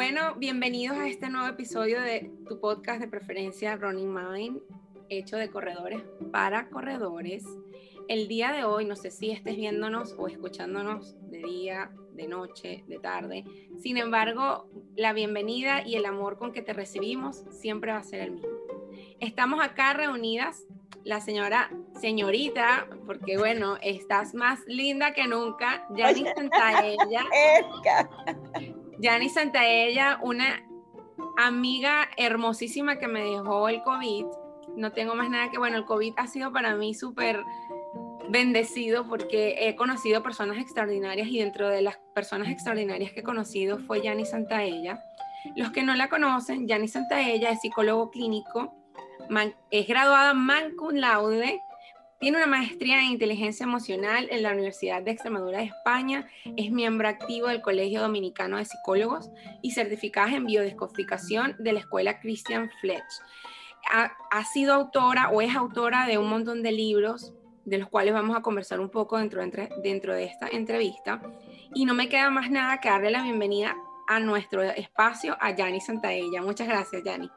Bueno, bienvenidos a este nuevo episodio de tu podcast de preferencia Running Mind, hecho de corredores para corredores. El día de hoy, no sé si estés viéndonos o escuchándonos de día, de noche, de tarde. Sin embargo, la bienvenida y el amor con que te recibimos siempre va a ser el mismo. Estamos acá reunidas, la señora, señorita, porque bueno, estás más linda que nunca, Yani Santaella. Yani Santaella, una amiga hermosísima que me dejó el COVID. No tengo más nada que, bueno, el COVID ha sido para mí súper bendecido porque he conocido personas extraordinarias y dentro de las personas extraordinarias que he conocido fue Yani Santaella. Los que no la conocen, Yani Santaella es psicólogo clínico, es graduada man cum laude, tiene una maestría en inteligencia emocional en la Universidad de Extremadura de España, es miembro activo del Colegio Dominicano de Psicólogos y certificada en biodescodificación de la Escuela Christian Fletch. Ha, sido autora o es autora de un montón de libros, de los cuales vamos a conversar un poco dentro, dentro de esta entrevista. Y no me queda más nada que darle la bienvenida a nuestro espacio a Yani Santaella. Muchas gracias, Yani.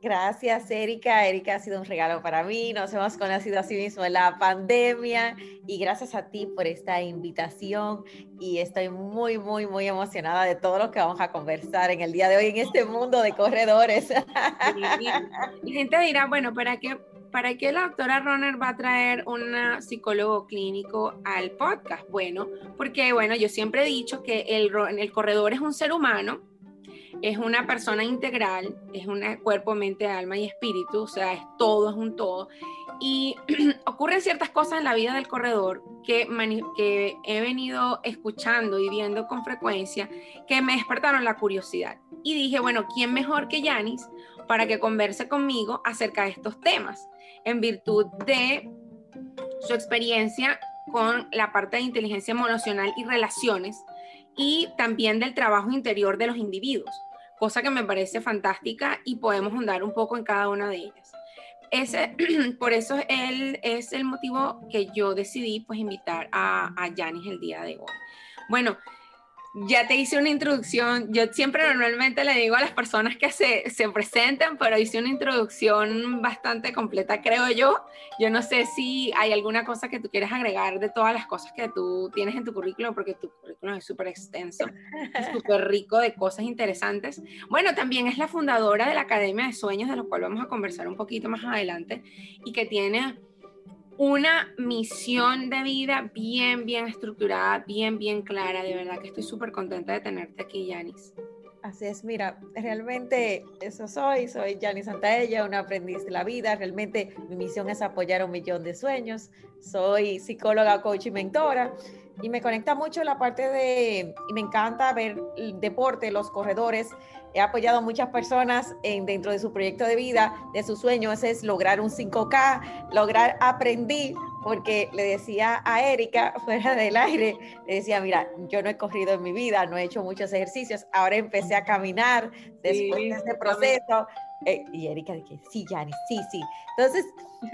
Gracias, Erika. Erika ha sido un regalo para mí. Nos hemos conocido así mismo en la pandemia y gracias a ti por esta invitación y estoy muy, muy, muy emocionada de todo lo que vamos a conversar en el día de hoy en este mundo de corredores. Y gente dirá, bueno, ¿para qué ¿para qué la doctora Runner va a traer un psicólogo clínico al podcast? Bueno, porque bueno, yo siempre he dicho que el corredor es un ser humano, es una persona integral, es un cuerpo, mente, alma y espíritu, o sea, es todo, es un todo. Y ocurren ciertas cosas en la vida del corredor que, que he venido escuchando y viendo con frecuencia que me despertaron la curiosidad. Y dije, bueno, ¿quién mejor que Yanis para que converse conmigo acerca de estos temas? en virtud de su experiencia con la parte de inteligencia emocional y relaciones y también del trabajo interior de los individuos, cosa que me parece fantástica y podemos ahondar un poco en cada una de ellas. Ese, por eso es el motivo que yo decidí pues invitar a, a Yanis el día de hoy. Bueno, ya te hice una introducción. Yo siempre normalmente le digo a las personas que se, se presentan, pero hice una introducción bastante completa, creo yo. Yo no sé si hay alguna cosa que tú quieres agregar de todas las cosas que tú tienes en tu currículum, porque tu currículum es súper extenso, súper rico de cosas interesantes. Bueno, también es la fundadora de la Academia de Sueños, de lo cual vamos a conversar un poquito más adelante, y que tiene una misión de vida bien, bien estructurada, bien, bien clara. De verdad que estoy súper contenta de tenerte aquí, Yanis. Así es, mira, realmente eso soy, soy Yanis Santaella, una aprendiz de la vida, realmente mi misión es apoyar un millón de sueños, soy psicóloga, coach y mentora y me conecta mucho la parte de, y me encanta ver el deporte, los corredores, he apoyado a muchas personas en, dentro de su proyecto de vida, de sus sueños, es lograr un 5K, lograr aprendí, porque le decía a Erika fuera del aire, le decía, mira, yo no he corrido en mi vida, no he hecho muchos ejercicios, ahora empecé a caminar después de ese proceso. Eh, y Erika dije, sí, Jani, sí, sí. Entonces,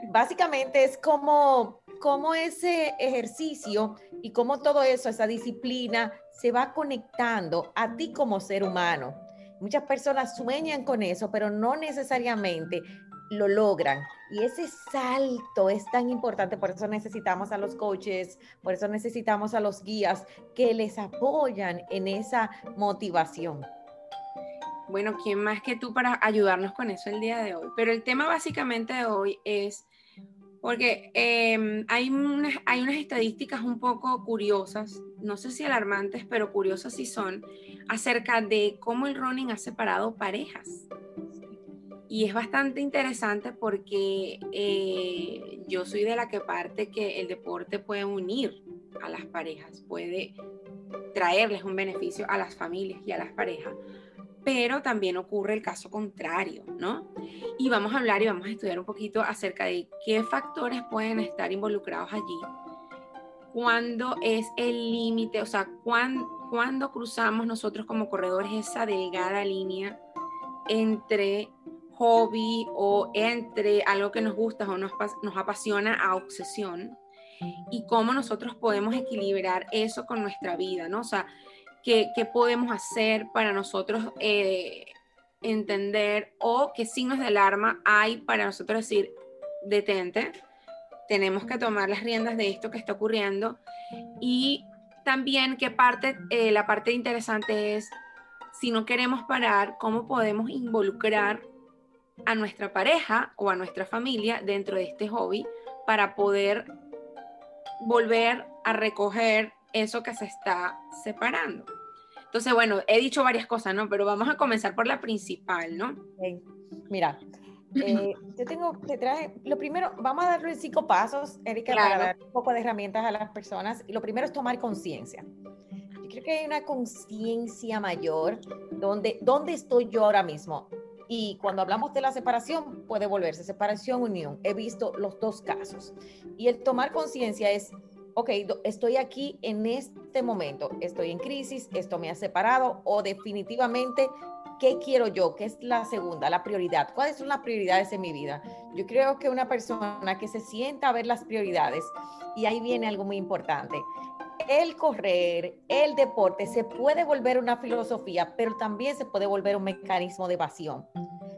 básicamente es como, como ese ejercicio y cómo todo eso, esa disciplina, se va conectando a ti como ser humano. Muchas personas sueñan con eso, pero no necesariamente lo logran. Y ese salto es tan importante, por eso necesitamos a los coaches, por eso necesitamos a los guías que les apoyan en esa motivación. Bueno, ¿quién más que tú para ayudarnos con eso el día de hoy? Pero el tema básicamente de hoy es porque em, hay, unas, hay unas estadísticas un poco curiosas, no sé si alarmantes, pero curiosas sí son, acerca de cómo el running ha separado parejas. Y es bastante interesante porque eh, yo soy de la que parte que el deporte puede unir a las parejas, puede traerles un beneficio a las familias y a las parejas, pero también ocurre el caso contrario, ¿no? Y vamos a hablar y vamos a estudiar un poquito acerca de qué factores pueden estar involucrados allí, cuándo es el límite, o sea, cuándo, cruzamos nosotros como corredores esa delgada línea entre hobby o entre algo que nos gusta o nos, nos apasiona a obsesión y cómo nosotros podemos equilibrar eso con nuestra vida, ¿no? O sea, qué, podemos hacer para nosotros eh, entender o qué signos de alarma hay para nosotros decir, detente, tenemos que tomar las riendas de esto que está ocurriendo. Y también qué parte, eh, la parte interesante es, si no queremos parar, cómo podemos involucrar a nuestra pareja o a nuestra familia dentro de este hobby para poder volver a recoger eso que se está separando. Entonces, bueno, he dicho varias cosas, ¿no? Pero vamos a comenzar por la principal, ¿no? Mira, eh, yo tengo, te traje, lo primero, vamos a darle cinco pasos, Erika, para dar un poco de herramientas a las personas. Y lo primero es tomar conciencia. Yo creo que hay una conciencia mayor donde, ¿dónde estoy yo ahora mismo? Y cuando hablamos de la separación, puede volverse separación, unión. He visto los dos casos. Y el tomar conciencia es, ok, estoy aquí en este momento, estoy en crisis, esto me ha separado o definitivamente, ¿qué quiero yo? ¿Qué es la segunda, la prioridad? ¿Cuáles son las prioridades en mi vida? Yo creo que una persona que se sienta a ver las prioridades, y ahí viene algo muy importante, el correr, el deporte se puede volver una filosofía, pero también se puede volver un mecanismo de evasión.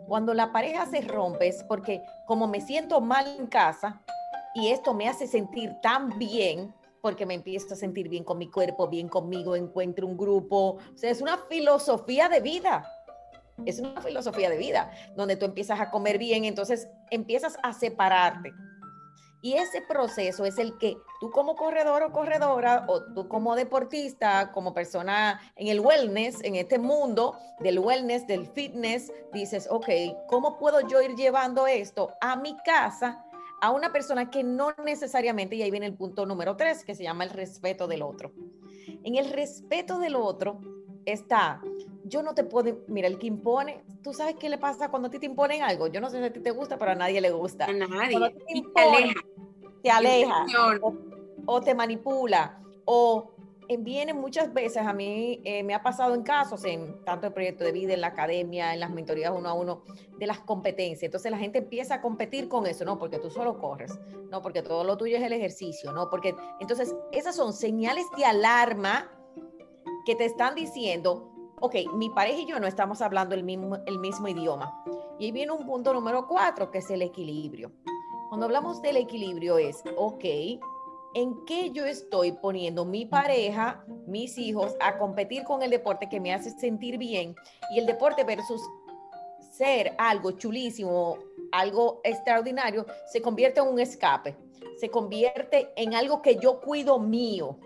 Cuando la pareja se rompe es porque como me siento mal en casa y esto me hace sentir tan bien, porque me empiezo a sentir bien con mi cuerpo, bien conmigo, encuentro un grupo, o sea, es una filosofía de vida. Es una filosofía de vida donde tú empiezas a comer bien, entonces empiezas a separarte y ese proceso es el que tú como corredor o corredora, o tú como deportista, como persona en el wellness, en este mundo del wellness, del fitness, dices, ok, ¿cómo puedo yo ir llevando esto a mi casa? A una persona que no necesariamente, y ahí viene el punto número tres, que se llama el respeto del otro. En el respeto del otro está, yo no te puedo, mira, el que impone, tú sabes qué le pasa cuando a ti te imponen algo, yo no sé si a ti te gusta, pero a nadie le gusta. A nadie. te, aleja. Te aleja o, te manipula o viene muchas veces, a mí eh, me ha pasado en casos, en tanto el proyecto de vida, en la academia, en las mentorías uno a uno, de las competencias. Entonces la gente empieza a competir con eso, no porque tú solo corres, no porque todo lo tuyo es el ejercicio, no porque... Entonces esas son señales de alarma que te están diciendo, ok, mi pareja y yo no estamos hablando el mismo, el mismo idioma. Y ahí viene un punto número cuatro, que es el equilibrio. Cuando hablamos del equilibrio es, ok, ¿en qué yo estoy poniendo mi pareja, mis hijos, a competir con el deporte que me hace sentir bien? Y el deporte versus ser algo chulísimo, algo extraordinario, se convierte en un escape, se convierte en algo que yo cuido mío.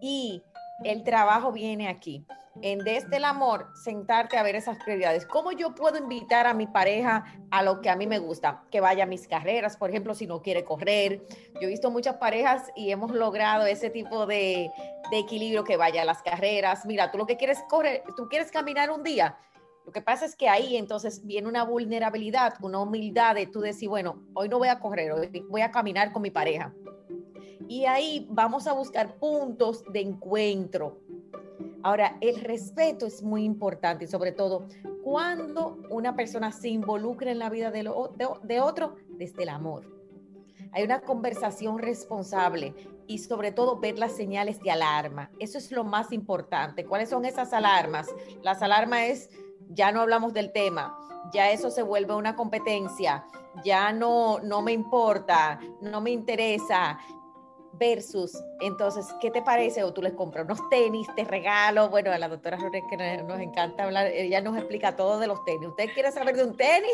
Y el trabajo viene aquí. En Desde el Amor, sentarte a ver esas prioridades. ¿Cómo yo puedo invitar a mi pareja a lo que a mí me gusta? Que vaya a mis carreras, por ejemplo, si no quiere correr. Yo he visto muchas parejas y hemos logrado ese tipo de, de equilibrio que vaya a las carreras. Mira, tú lo que quieres correr, tú quieres caminar un día. Lo que pasa es que ahí entonces viene una vulnerabilidad, una humildad de tú decir, bueno, hoy no voy a correr, hoy voy a caminar con mi pareja y ahí vamos a buscar puntos de encuentro. Ahora, el respeto es muy importante sobre todo cuando una persona se involucra en la vida de, de, otro desde el amor. Hay una conversación responsable y sobre todo ver las señales de alarma. Eso es lo más importante. ¿Cuáles son esas alarmas? Las alarmas es, ya no hablamos del tema, ya eso se vuelve una competencia, ya no, no me importa, no me interesa, versus, entonces, ¿qué te parece? O tú les compras unos tenis, te regalo. Bueno, a la doctora Flores que nos, encanta hablar, ella nos explica todo de los tenis. Usted quiere saber de un tenis,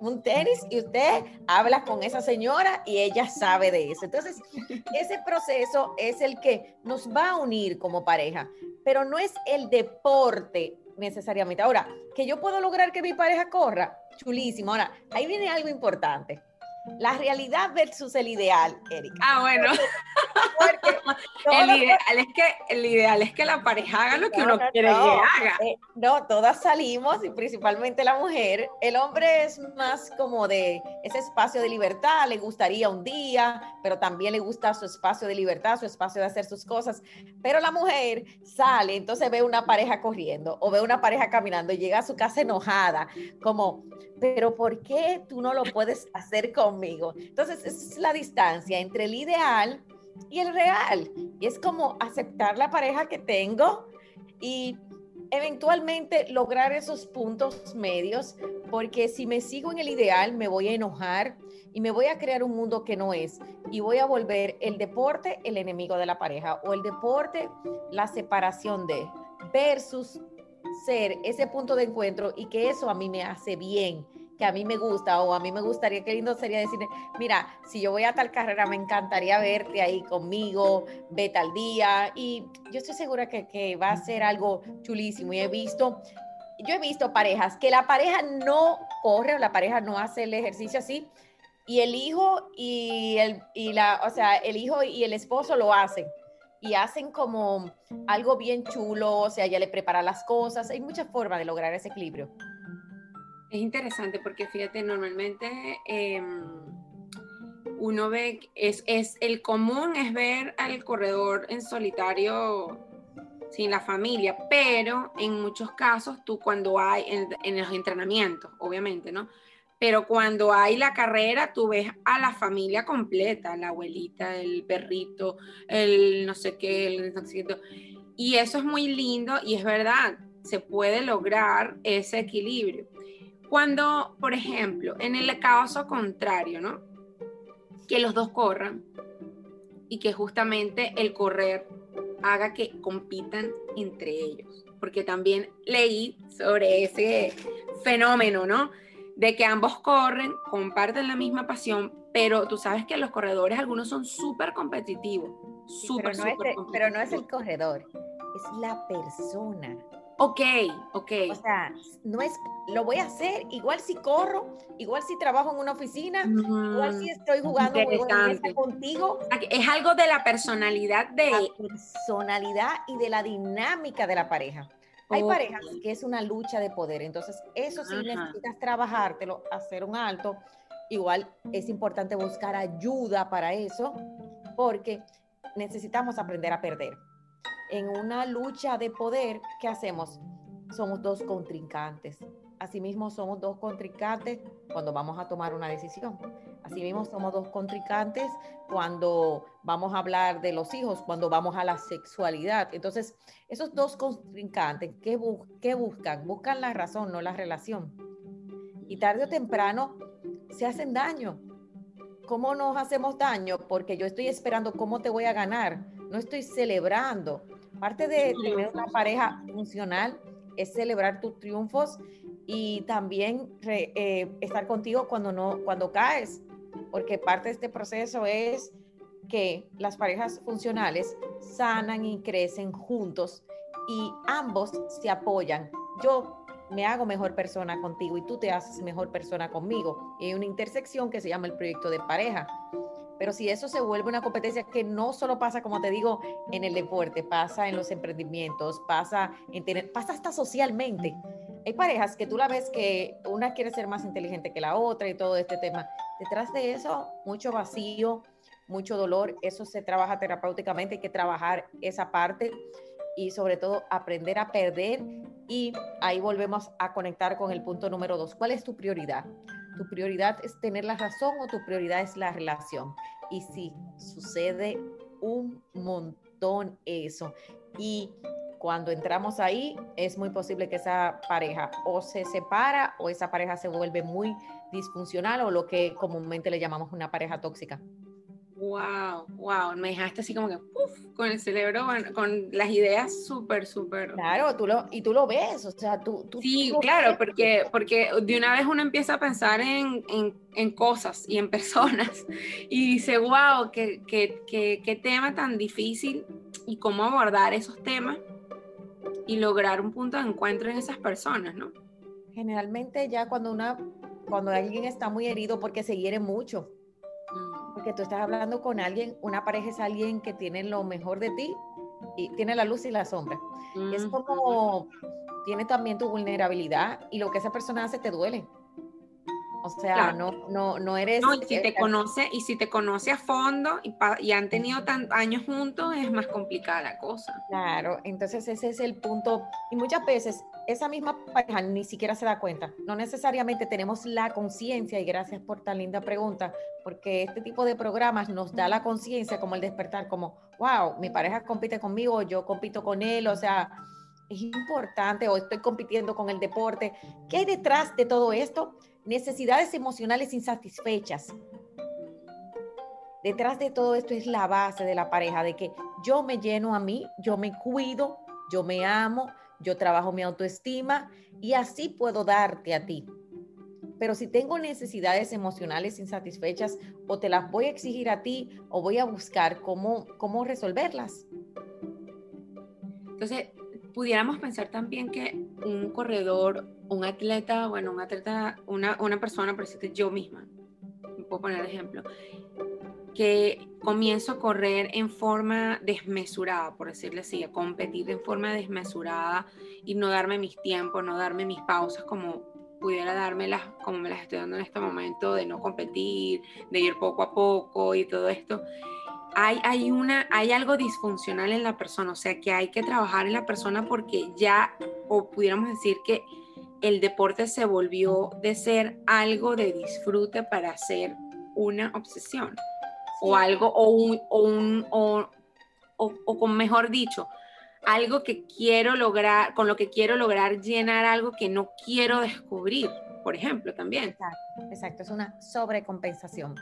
un tenis, y usted habla con esa señora y ella sabe de eso. Entonces, ese proceso es el que nos va a unir como pareja, pero no es el deporte necesariamente. Ahora, que yo puedo lograr que mi pareja corra, chulísimo. Ahora, ahí viene algo importante la realidad versus el ideal, Erika. Ah, bueno. el ideal es que el ideal es que la pareja haga lo que uno quiere que haga. Eh, no, todas salimos y principalmente la mujer. El hombre es más como de ese espacio de libertad, le gustaría un día, pero también le gusta su espacio de libertad, su espacio de hacer sus cosas. Pero la mujer sale, entonces ve una pareja corriendo o ve una pareja caminando y llega a su casa enojada, como, pero ¿por qué tú no lo puedes hacer conmigo? Entonces, es la distancia entre el ideal y el real. Y es como aceptar la pareja que tengo y eventualmente lograr esos puntos medios, porque si me sigo en el ideal me voy a enojar y me voy a crear un mundo que no es y voy a volver el deporte el enemigo de la pareja o el deporte la separación de versus ser ese punto de encuentro y que eso a mí me hace bien que a mí me gusta o a mí me gustaría, qué lindo sería decirle, mira, si yo voy a tal carrera, me encantaría verte ahí conmigo, ve tal día. Y yo estoy segura que, que va a ser algo chulísimo. Y he visto, yo he visto parejas que la pareja no corre o la pareja no hace el ejercicio así. Y el hijo y el, y la, o sea, el hijo y el esposo lo hacen y hacen como algo bien chulo, o sea, ya le prepara las cosas. Hay muchas formas de lograr ese equilibrio. Es interesante porque fíjate, normalmente em, uno ve, es, es, el común es ver al corredor en solitario sin la familia, pero en muchos casos tú cuando hay, en, los entrenamientos, obviamente, ¿no? Pero cuando hay la carrera, tú ves a la familia completa, la abuelita, el perrito, el no sé qué, el no. Y eso es muy lindo y es verdad, se puede lograr ese equilibrio. Cuando, por ejemplo, en el caso contrario, ¿no? Que los dos corran y que justamente el correr haga que compitan entre ellos. Porque también leí sobre ese fenómeno, ¿no? De que ambos corren, comparten la misma pasión, pero tú sabes que los corredores algunos son súper competitivos. Súper, súper competitivos. Pero no es el corredor, es la persona. Ok, ok. O sea, no es, lo voy a hacer igual si corro, igual si trabajo en una oficina, igual si estoy jugando contigo. Es algo de la personalidad de... La personalidad y de la dinámica de la pareja. Hay parejas que es una lucha de poder, entonces eso sí necesitas trabajártelo, hacer un alto. Igual es importante buscar ayuda para eso, porque necesitamos aprender a perder en una lucha de poder, ¿qué hacemos? Somos dos contrincantes. Asimismo, somos dos contrincantes cuando vamos a tomar una decisión. Asimismo, somos dos contrincantes cuando vamos a hablar de los hijos, cuando vamos a la sexualidad. Entonces, esos dos contrincantes, ¿qué, qué buscan? Buscan la razón, no la relación. Y tarde o temprano se hacen daño. ¿Cómo nos hacemos daño? Porque yo estoy esperando cómo te voy a ganar. No estoy celebrando Parte de tener una pareja funcional es celebrar tus triunfos y también eh, estar contigo cuando no cuando caes, porque parte de este proceso es que las parejas funcionales sanan y crecen juntos y ambos se apoyan. Yo me hago mejor persona contigo y tú te haces mejor persona conmigo. Y hay una intersección que se llama el proyecto de pareja. Pero si eso se vuelve una competencia que no solo pasa, como te digo, en el deporte, pasa en los emprendimientos, pasa, en tener, pasa hasta socialmente. Hay parejas que tú la ves que una quiere ser más inteligente que la otra y todo este tema. Detrás de eso, mucho vacío, mucho dolor. Eso se trabaja terapéuticamente, hay que trabajar esa parte y sobre todo aprender a perder. Y ahí volvemos a conectar con el punto número dos. ¿Cuál es tu prioridad? ¿Tu prioridad es tener la razón o tu prioridad es la relación? Y si sucede un montón eso. Y cuando entramos ahí, es muy posible que esa pareja o se separa o esa pareja se vuelve muy disfuncional o lo que comúnmente le llamamos una pareja tóxica. Wow, wow, me dejaste así como que con el cerebro, con las ideas súper, súper. Claro, tú lo, y tú lo ves, o sea, tú. tú sí, claro, porque, porque de una vez uno empieza a pensar en, en, en cosas y en personas y dice, wow, qué, qué, qué, qué tema tan difícil y cómo abordar esos temas y lograr un punto de encuentro en esas personas, ¿no? Generalmente ya cuando una, cuando alguien está muy herido porque se hiere mucho porque tú estás hablando con alguien, una pareja es alguien que tiene lo mejor de ti y tiene la luz y la sombra. Es como tiene también tu vulnerabilidad y lo que esa persona hace te duele. O sea, no, no, no eres... No, y si te conoce, y si te conoce a fondo y, y han tenido tan, años juntos, es más complicada la cosa. Claro, entonces ese es el punto. Y muchas veces esa misma pareja ni siquiera se da cuenta. No necesariamente tenemos la conciencia, y gracias por tan linda pregunta, porque este tipo de programas nos da la conciencia como el despertar, como, wow, mi pareja compite conmigo, yo compito con él, o sea, es importante o estoy compitiendo con el deporte. ¿Qué hay detrás de todo esto? Necesidades emocionales insatisfechas. Detrás de todo esto es la base de la pareja, de que yo me lleno a mí, yo me cuido, yo me amo, yo trabajo mi autoestima y así puedo darte a ti. Pero si tengo necesidades emocionales insatisfechas, o te las voy a exigir a ti o voy a buscar cómo, cómo resolverlas. Entonces, pudiéramos pensar también que un corredor, un atleta, bueno, un atleta, una, una persona, por decirte yo misma, puedo poner ejemplo, que comienzo a correr en forma desmesurada, por decirle así, a competir en forma desmesurada y no darme mis tiempos, no darme mis pausas como pudiera dármelas como me las estoy dando en este momento, de no competir, de ir poco a poco y todo esto. Hay, hay, una, hay algo disfuncional en la persona, o sea que hay que trabajar en la persona porque ya, o pudiéramos decir que el deporte se volvió de ser algo de disfrute para ser una obsesión o algo, o un, o, un o, o, con mejor dicho, algo que quiero lograr, con lo que quiero lograr llenar algo que no quiero descubrir, por ejemplo, también. Exacto, exacto. es una sobrecompensación.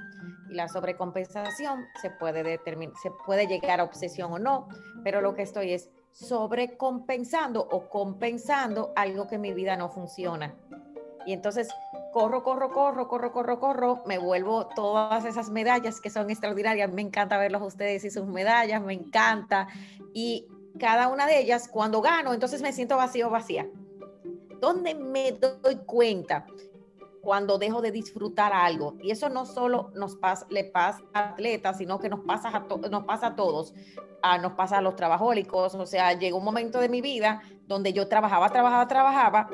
Y la sobrecompensación se puede determinar, se puede llegar a obsesión o no, pero lo que estoy es sobrecompensando o compensando algo que en mi vida no funciona. Y entonces corro, corro, corro, corro, corro, corro, me vuelvo todas esas medallas que son extraordinarias. Me encanta verlos a ustedes y sus medallas, me encanta. Y cada una de ellas, cuando gano, entonces me siento vacío, vacía. ¿Dónde me doy cuenta? Cuando dejo de disfrutar algo. Y eso no solo nos pasa, le pasa a atletas, sino que nos pasa a, nos pasa a todos. Ah, nos pasa a los trabajólicos. O sea, llegó un momento de mi vida donde yo trabajaba, trabajaba, trabajaba,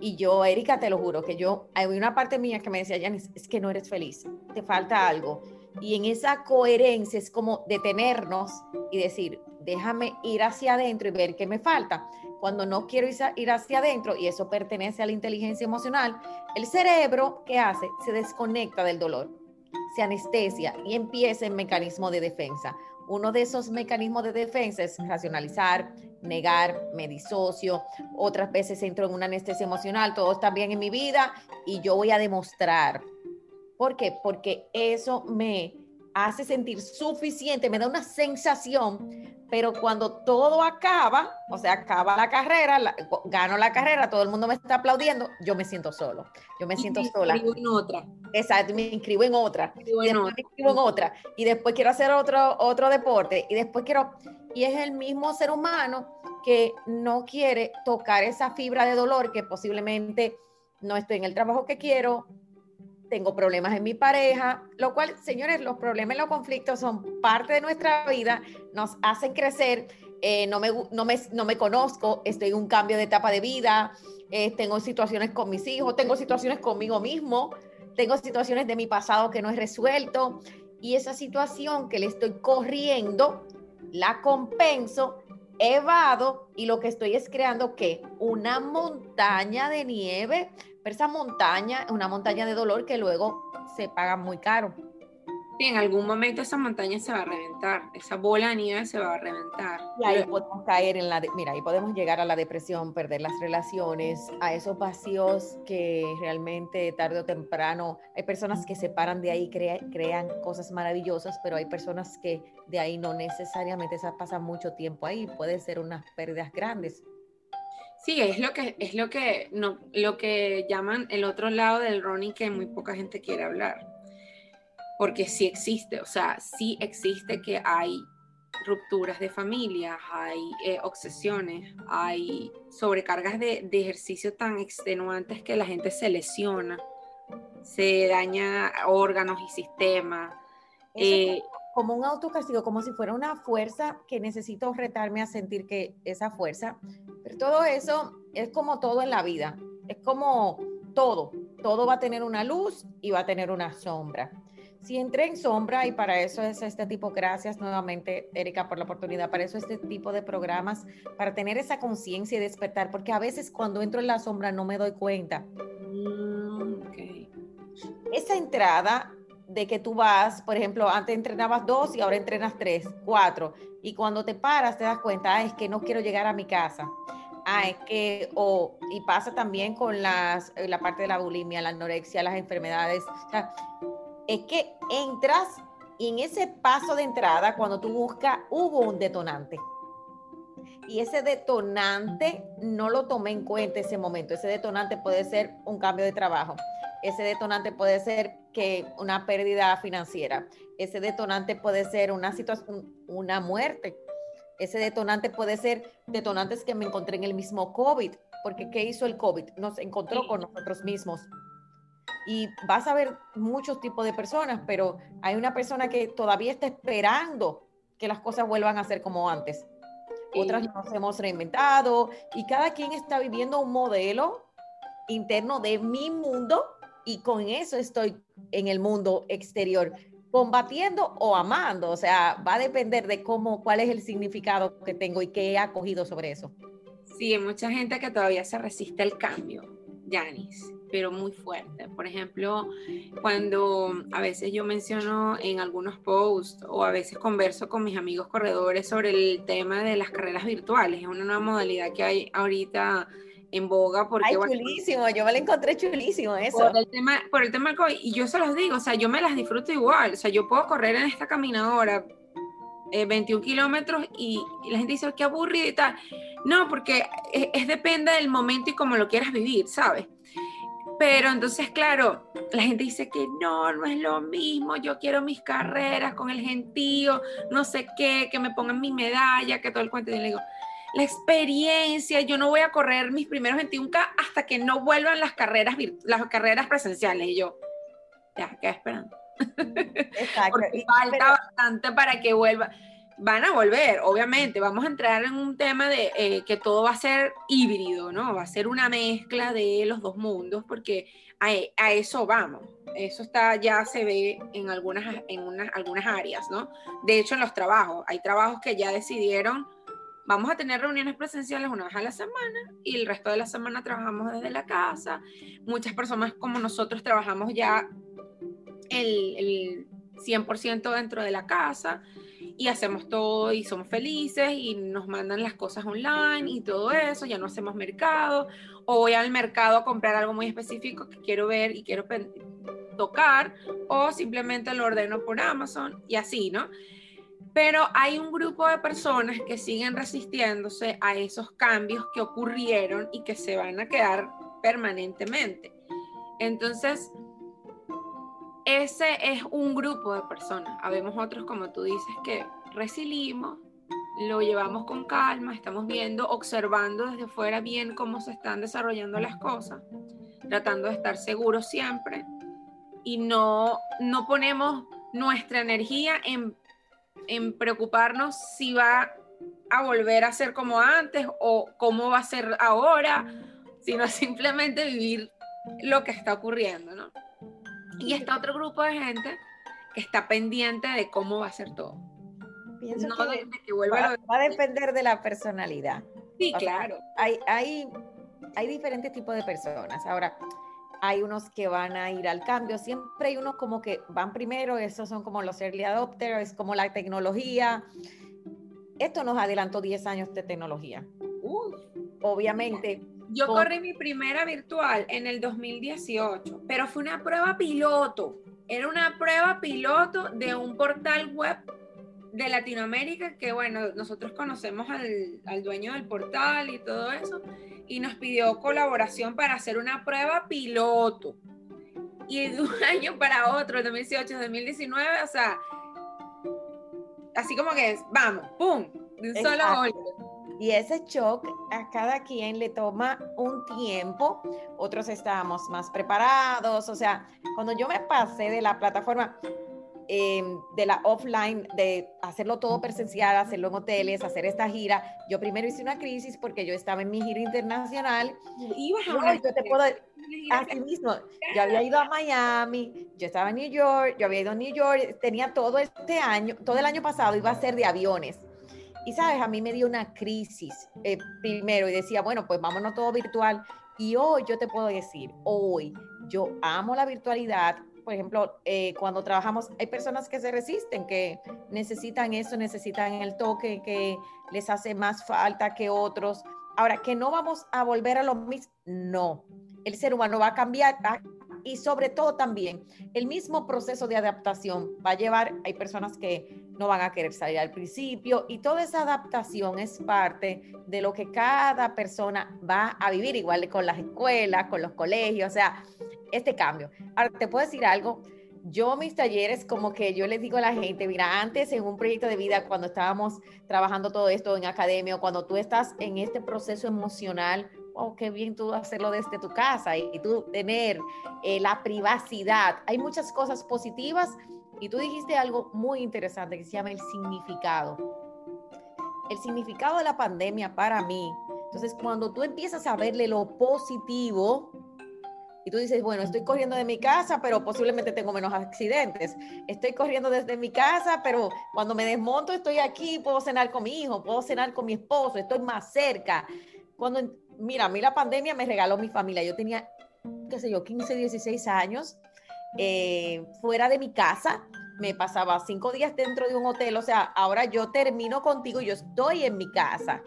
y yo, Erika, te lo juro, que yo, hay una parte mía que me decía, Janis, es que no eres feliz, te falta algo. Y en esa coherencia es como detenernos y decir, déjame ir hacia adentro y ver qué me falta. Cuando no quiero ir hacia adentro, y eso pertenece a la inteligencia emocional, el cerebro, ¿qué hace? Se desconecta del dolor, se anestesia y empieza el mecanismo de defensa. Uno de esos mecanismos de defensa es racionalizar, negar, me disocio, otras veces entro en una anestesia emocional, todo está bien en mi vida y yo voy a demostrar. ¿Por qué? Porque eso me hace sentir suficiente, me da una sensación, pero cuando todo acaba, o sea, acaba la carrera, gano la carrera, todo el mundo me está aplaudiendo, yo me siento solo, yo me siento sola. Me inscribo en otra. Exacto, me inscribo en otra. Me inscribo en, otra. Me inscribo en otra. Y después quiero hacer otro, otro deporte. Y después quiero, y es el mismo ser humano que no quiere tocar esa fibra de dolor que posiblemente no estoy en el trabajo que quiero, tengo problemas en mi pareja, lo cual, señores, los problemas y los conflictos son parte de nuestra vida, nos hacen crecer, eh, no, me, no, me, no, me, conozco, estoy en un cambio de etapa de vida, eh, tengo situaciones con mis hijos, tengo situaciones conmigo mismo, tengo situaciones de mi pasado que no he resuelto y esa situación que le estoy corriendo, la compenso, evado y lo que estoy es creando que una montaña de nieve pero esa montaña una montaña de dolor que luego se paga muy caro. Sí, en algún momento esa montaña se va a reventar, esa bola de nieve se va a reventar. Y ahí podemos caer en la, mira, ahí podemos llegar a la depresión, perder las relaciones, a esos vacíos que realmente tarde o temprano, hay personas que se paran de ahí, crean cosas maravillosas, pero hay personas que de ahí no necesariamente se pasan mucho tiempo ahí, puede ser unas pérdidas grandes. Sí, es lo que es lo que no lo que llaman el otro lado del Ronnie que muy poca gente quiere hablar. Porque sí existe, o sea, sí existe que hay rupturas de familia, hay eh, obsesiones, hay sobrecargas de, ejercicio tan extenuantes que la gente se lesiona, se daña órganos y sistemas. Eh, como un autocastigo, como si fuera una fuerza que necesito retarme a sentir que esa fuerza, pero todo eso es como todo en la vida, es como todo, todo va a tener una luz y va a tener una sombra. Si entré en sombra y para eso es este tipo, gracias nuevamente Erika por la oportunidad, para eso este tipo de programas, para tener esa conciencia y despertar, porque a veces cuando entro en la sombra no me doy cuenta. Mm, esa entrada de que tú vas, por ejemplo, antes entrenabas dos y ahora entrenas tres, cuatro, y cuando te paras te das cuenta, es que no quiero llegar a mi casa. Ah, es que, o, y pasa también con las, eh, la parte de la bulimia, la anorexia, las enfermedades. O sea, es que entras y en ese paso de entrada, cuando tú buscas, hubo un detonante. Y ese detonante no lo tomé en cuenta ese momento. Ese detonante puede ser un cambio de trabajo. Ese detonante puede ser que una pérdida financiera. Ese detonante puede ser una situación, una muerte. Ese detonante puede ser detonantes que me encontré en el mismo COVID, porque ¿qué hizo el COVID? Nos encontró con nosotros mismos. Y vas a ver muchos tipos de personas, pero hay una persona que todavía está esperando que las cosas vuelvan a ser como antes. Otras nos hemos reinventado y cada quien está viviendo un modelo interno de mi mundo y con eso estoy en el mundo exterior combatiendo o amando, o sea, va a depender de cómo, cuál es el significado que tengo y qué he acogido sobre eso. Sí, hay mucha gente que todavía se resiste al cambio, Janis, pero muy fuerte. Por ejemplo, cuando a veces yo menciono en algunos posts o a veces converso con mis amigos corredores sobre el tema de las carreras virtuales, es una nueva modalidad que hay ahorita en boga porque... Ay, chulísimo, yo me la encontré chulísimo eso. Por el, tema, por el tema del COVID, y yo se los digo, o sea, yo me las disfruto igual, o sea, yo puedo correr en esta caminadora 21 eh, kilómetros y, la gente dice, qué aburrido y tal. No, porque es, depende del momento y cómo lo quieras vivir, ¿sabes? Pero entonces, claro, la gente dice que no, no es lo mismo, yo quiero mis carreras con el gentío, no sé qué, que me pongan mi medalla, que todo el cuento. Y le digo, la experiencia, yo no voy a correr mis primeros 21K hasta que no vuelvan las carreras, las carreras presenciales. Y yo, ya, qué esperando. Exacto. Porque falta bastante para que vuelva. Van a volver, obviamente. Vamos a entrar en un tema de eh, que todo va a ser híbrido, ¿no? Va a ser una mezcla de los dos mundos, porque a, a eso vamos. Eso está, ya se ve en algunas, en unas, algunas áreas, ¿no? De hecho, en los trabajos. Hay trabajos que ya decidieron vamos a tener reuniones presenciales una vez a la semana y el resto de la semana trabajamos desde la casa. Muchas personas como nosotros trabajamos ya el, el 100% dentro de la casa y hacemos todo y somos felices y nos mandan las cosas online y todo eso, ya no hacemos mercado o voy al mercado a comprar algo muy específico que quiero ver y quiero tocar o simplemente lo ordeno por Amazon y así, ¿no? Pero hay un grupo de personas que siguen resistiéndose a esos cambios que ocurrieron y que se van a quedar permanentemente. Entonces, ese es un grupo de personas. Habemos otros, como tú dices, que resilimos, lo llevamos con calma, estamos viendo, observando desde fuera bien cómo se están desarrollando las cosas, tratando de estar seguros siempre y no, no ponemos nuestra energía en en preocuparnos si va a volver a ser como antes o cómo va a ser ahora, sino simplemente vivir lo que está ocurriendo, ¿no? Y está otro grupo de gente que está pendiente de cómo va a ser todo. Pienso que, va, a depender de la personalidad. Sí, claro. Hay, hay, hay diferentes tipos de personas. Ahora, hay unos que van a ir al cambio, siempre hay unos como que van primero, esos son como los early adopters, es como la tecnología. Esto nos adelantó 10 años de tecnología. Obviamente. Yo corrí mi primera virtual en el 2018, pero fue una prueba piloto. Era una prueba piloto de un portal web de Latinoamérica que, bueno, nosotros conocemos al, al dueño del portal y todo eso y nos pidió colaboración para hacer una prueba piloto. Y de un año para otro, 2018, 2019, o sea, así como que es, vamos, ¡pum! De un solo golpe. Y ese shock a cada quien le toma un tiempo, otros estábamos más preparados, o sea, cuando yo me pasé de la plataforma, Em, de la offline, de hacerlo todo presencial, hacerlo en hoteles, hacer esta gira. Yo primero hice una crisis porque yo estaba en mi gira internacional. Ibas a yo te puedo, así mismo, yo había ido a Miami, yo estaba en New York, yo había ido a New York, tenía todo este año, todo el año pasado iba a ser de aviones. Y sabes, a mí me dio una crisis eh, primero y decía, bueno, pues vámonos todo virtual. Y hoy yo te puedo decir, hoy yo amo la virtualidad, por ejemplo, eh, cuando trabajamos, hay personas que se resisten, que necesitan eso, necesitan el toque, que les hace más falta que otros. Ahora, que no vamos a volver a lo mismo, no. El ser humano va a cambiar y sobre todo también el mismo proceso de adaptación va a llevar, hay personas que no van a querer salir al principio y toda esa adaptación es parte de lo que cada persona va a vivir, igual con las escuelas, con los colegios, o sea, este cambio. Ahora, te puedo decir algo, yo mis talleres, como que yo les digo a la gente, mira, antes en un proyecto de vida, cuando estábamos trabajando todo esto en academia, cuando tú estás en este proceso emocional, oh, qué bien tú hacerlo desde tu casa y, tú tener eh, la privacidad. Hay muchas cosas positivas y tú dijiste algo muy interesante que se llama el significado. El significado de la pandemia para mí. Entonces, cuando tú empiezas a verle lo positivo, y tú dices, bueno, estoy corriendo de mi casa, pero posiblemente tengo menos accidentes. Estoy corriendo desde mi casa, pero cuando me desmonto estoy aquí, puedo cenar con mi hijo, puedo cenar con mi esposo, estoy más cerca. Cuando, mira, a mí la pandemia me regaló mi familia. Yo tenía, qué sé yo, 15, 16 años, eh, fuera de mi casa. Me pasaba cinco días dentro de un hotel. O sea, ahora yo termino contigo y yo estoy en mi casa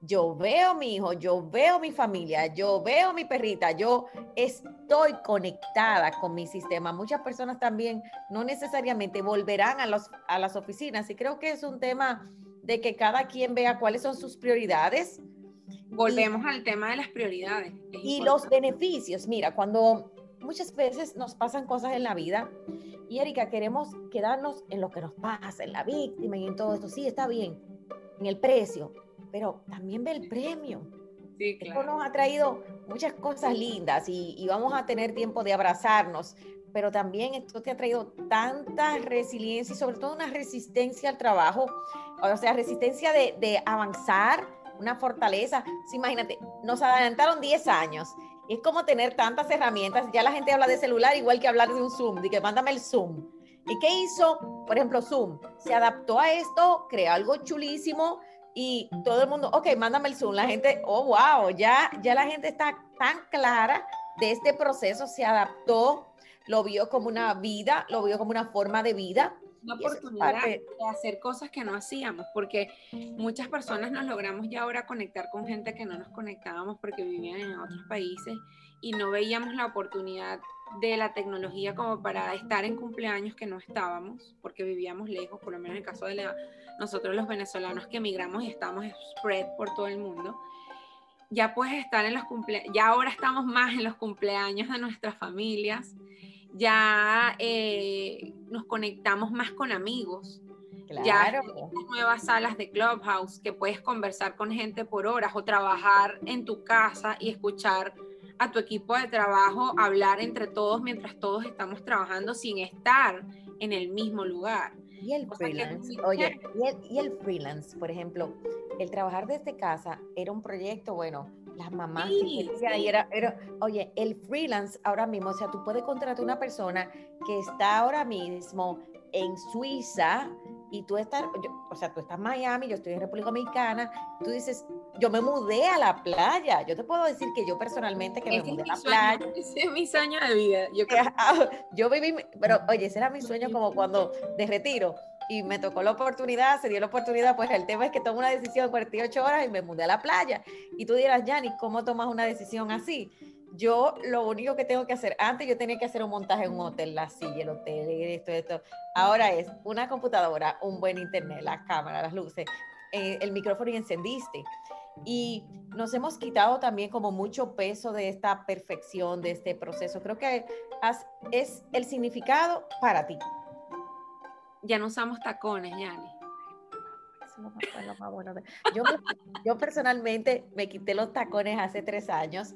yo veo a mi hijo, yo veo mi familia, yo veo mi perrita, yo estoy conectada con mi sistema. Muchas personas también no necesariamente volverán a, los, a las oficinas y creo que es un tema de que cada quien vea cuáles son sus prioridades. Volvemos al tema de las prioridades. Y los beneficios. Mira, cuando muchas veces nos pasan cosas en la vida y Erika, queremos quedarnos en lo que nos pasa, en la víctima y en todo esto. Sí, está bien, en el precio, pero también ve el premio. Sí, claro. Esto nos ha traído muchas cosas lindas y, y, vamos a tener tiempo de abrazarnos, pero también esto te ha traído tanta resiliencia y sobre todo una resistencia al trabajo, o sea, resistencia de, de avanzar, una fortaleza. Sí, imagínate, nos adelantaron 10 años. Y es como tener tantas herramientas. Ya la gente habla de celular igual que hablar de un Zoom, de que mándame el Zoom. ¿Y qué hizo? Por ejemplo, Zoom se adaptó a esto, creó algo chulísimo, y todo el mundo, ok, mándame el Zoom. La gente, oh, wow, ya, ya la gente está tan clara de este proceso, se adaptó, lo vio como una vida, lo vio como una forma de vida. Una oportunidad de hacer cosas que no hacíamos, porque muchas personas nos logramos ya ahora conectar con gente que no nos conectábamos porque vivían en otros países y no veíamos la oportunidad de la tecnología como para estar en cumpleaños que no estábamos, porque vivíamos lejos, por lo menos en el caso de la, nosotros los venezolanos que emigramos y estamos spread por todo el mundo. Ya puedes estar en los cumpleaños, ya ahora estamos más en los cumpleaños de nuestras familias, ya eh, nos conectamos más con amigos. Claro. Ya nuevas salas de Clubhouse que puedes conversar con gente por horas o trabajar en tu casa y escuchar a tu equipo de trabajo hablar entre todos mientras todos estamos trabajando sin estar en el mismo lugar. Y el freelance, oye, y el, freelance, por ejemplo, el trabajar desde casa era un proyecto, bueno, las mamás sí, era, oye, el freelance ahora mismo, o sea, tú puedes contratar a una persona que está ahora mismo en Suiza y tú estás, o sea, tú estás en Miami, yo estoy en República Dominicana, tú dices, yo me mudé a la playa. Yo te puedo decir que yo personalmente que me mudé a la playa. Ese es mi sueño de vida. Yo, yo viví, pero oye, ese era mi sueño como cuando de retiro y me tocó la oportunidad, se dio la oportunidad, pues el tema es que tomo una decisión de 48 horas y me mudé a la playa. Y tú dirás, Yanni, ¿cómo tomas una decisión así? Yo lo único que tengo que hacer, antes yo tenía que hacer un montaje en un hotel, la silla, el hotel, esto, esto. Ahora es una computadora, un buen internet, la cámara, las luces, eh, el micrófono y encendiste y nos hemos quitado también como mucho peso de esta perfección, de este proceso. Creo que es el significado para ti. Ya no usamos tacones, Yani. Yo, personalmente me quité los tacones hace tres años,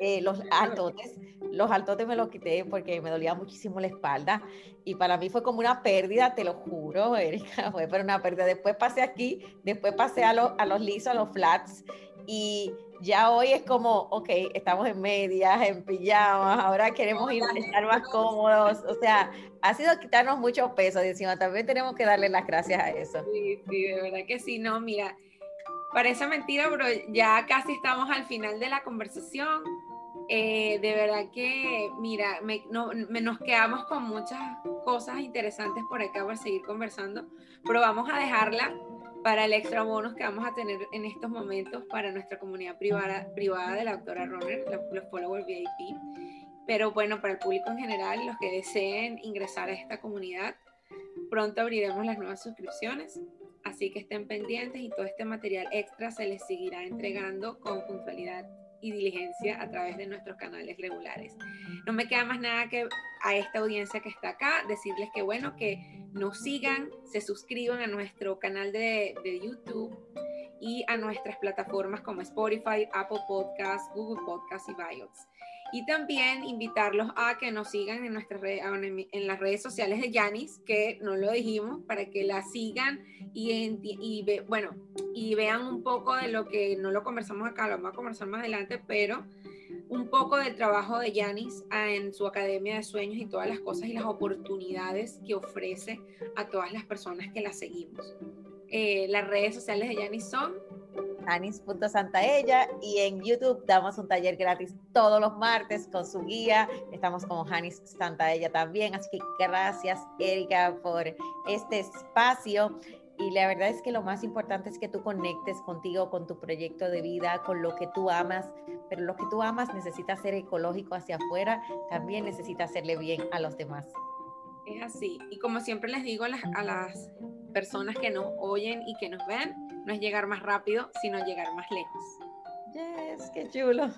eh, los altotes, los altotes me los quité porque me dolía muchísimo la espalda y para mí fue como una pérdida, te lo juro, Erika, fue pero una pérdida. Después pasé aquí, después pasé a, a los lisos, a los flats y ya hoy es como, ok, estamos en medias, en pijamas, ahora queremos ir estar más cómodos, o sea, ha sido quitarnos mucho peso de encima, también tenemos que darle las gracias a eso. Sí, sí, de verdad que sí, no, mira, parece mentira, pero ya casi estamos al final de la conversación. Eh, de verdad que, mira, me, no, nos quedamos con muchas cosas interesantes por acá para seguir conversando, pero vamos a dejarla para el extra bonus que vamos a tener en estos momentos para nuestra comunidad privada, privada de la doctora Runner, los followers VIP. Pero bueno, para el público en general, los que deseen ingresar a esta comunidad, pronto abriremos las nuevas suscripciones. Así que estén pendientes y todo este material extra se les seguirá entregando con puntualidad y diligencia a través de nuestros canales regulares. No me queda más nada que a esta audiencia que está acá decirles que bueno, que nos sigan, se suscriban a nuestro canal de, de YouTube y a nuestras plataformas como Spotify, Apple Podcasts, Google Podcasts y Biots. Y también invitarlos a que nos sigan en, nuestras en las redes sociales de Yanis, que no lo dijimos, para que la sigan y, bueno, y vean un poco de lo que no lo conversamos acá, lo vamos a conversar más adelante, pero un poco del trabajo de Yanis en su Academia de Sueños y todas las cosas y las oportunidades que ofrece a todas las personas que la seguimos. Eh, las redes sociales de Yanis son Janis.santaella y en YouTube damos un taller gratis todos los martes con su guía. Estamos como Janis Santaella también, así que gracias Erika por este espacio. Y la verdad es que lo más importante es que tú conectes contigo, con tu proyecto de vida, con lo que tú amas, pero lo que tú amas necesita ser ecológico hacia afuera, también necesita hacerle bien a los demás. Es así. Y como siempre les digo a las, a las personas que nos oyen y que nos ven, no es llegar más rápido, sino llegar más lejos. Yes, qué chulo.